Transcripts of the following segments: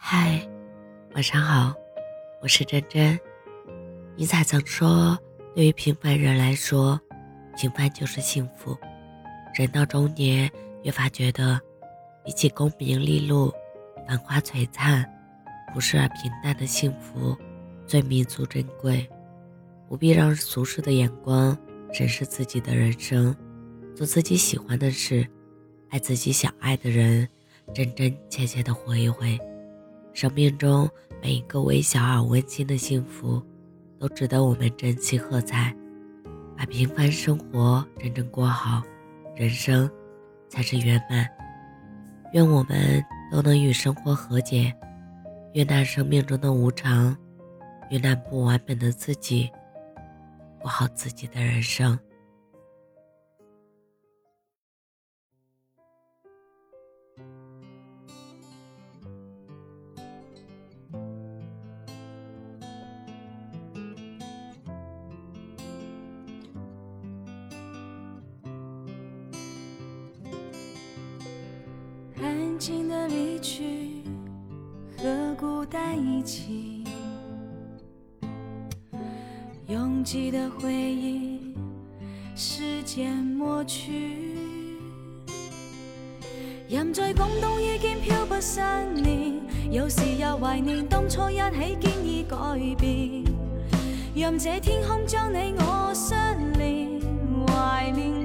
嗨，晚上好，我是真真。尼采曾说：“对于平凡人来说，平凡就是幸福。”人到中年，越发觉得，比起功名利禄、繁花璀璨，朴实而平淡的幸福最弥足珍贵。不必让俗世的眼光审视自己的人生，做自己喜欢的事，爱自己想爱的人，真真切切的活一回。生命中每一个微小而温馨的幸福，都值得我们珍惜喝彩。把平凡生活真正过好，人生才是圆满。愿我们都能与生活和解，悦纳生命中的无常，悦纳不完美的自己，过好自己的人生。安静的离去，和孤单一起，拥挤的回忆，时间抹去。人在广东已经漂泊三年，有时也怀念当初一起经已改变。让这天空将你我相连，怀念。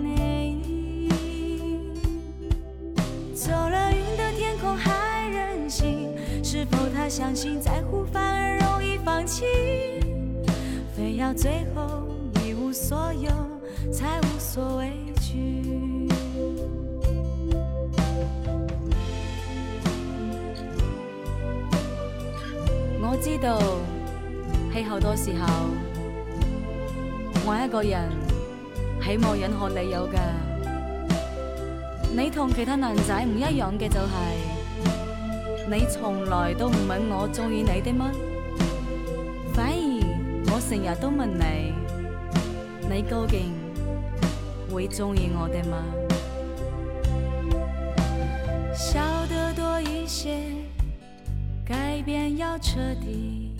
相信在乎反而容易放弃，非要最后一无所有才无所畏惧。我知道，喺好多时候，我一个人喺冇任何理由噶。你同其他男仔唔一样嘅就系。你从来都唔问我中意你的吗？反而我成日都问你，你究竟会中意我的吗？笑得多一些，改变要彻底，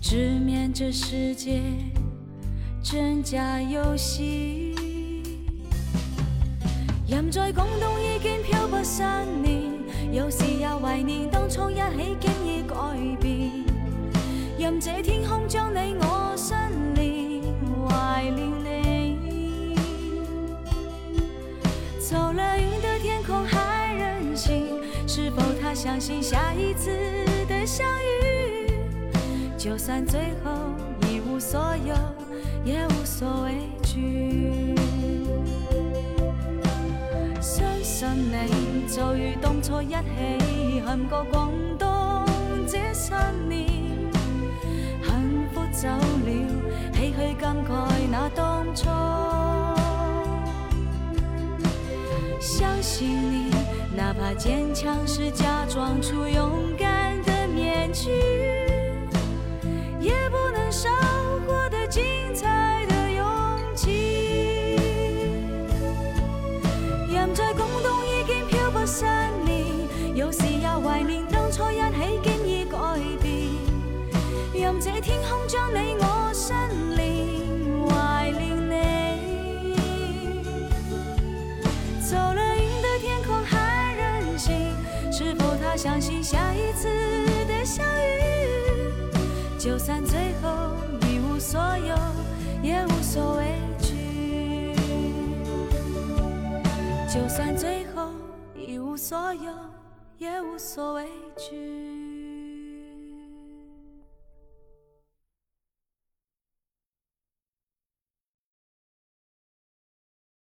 直面这世界真假游戏。人在广东已经漂泊三年，有时也怀念当初一起经已改变。任这天空将你我相连，怀念你。走了云的天空还任性，是否他相信下一次的相遇？就算最后一无所有，也无所畏惧。你就如当初一起行过广东这三年，幸福走了，唏嘘感慨那当初。相信你，哪怕坚强是假装出勇敢的面具，也不能少有时也怀念当初一起经已改变。任这天空将你我相连，怀念你。走了云的天空还任性，是否他相信下一次的相遇？就算最后一无所有，也无所畏惧。就算最后。一无所有，也无所畏惧。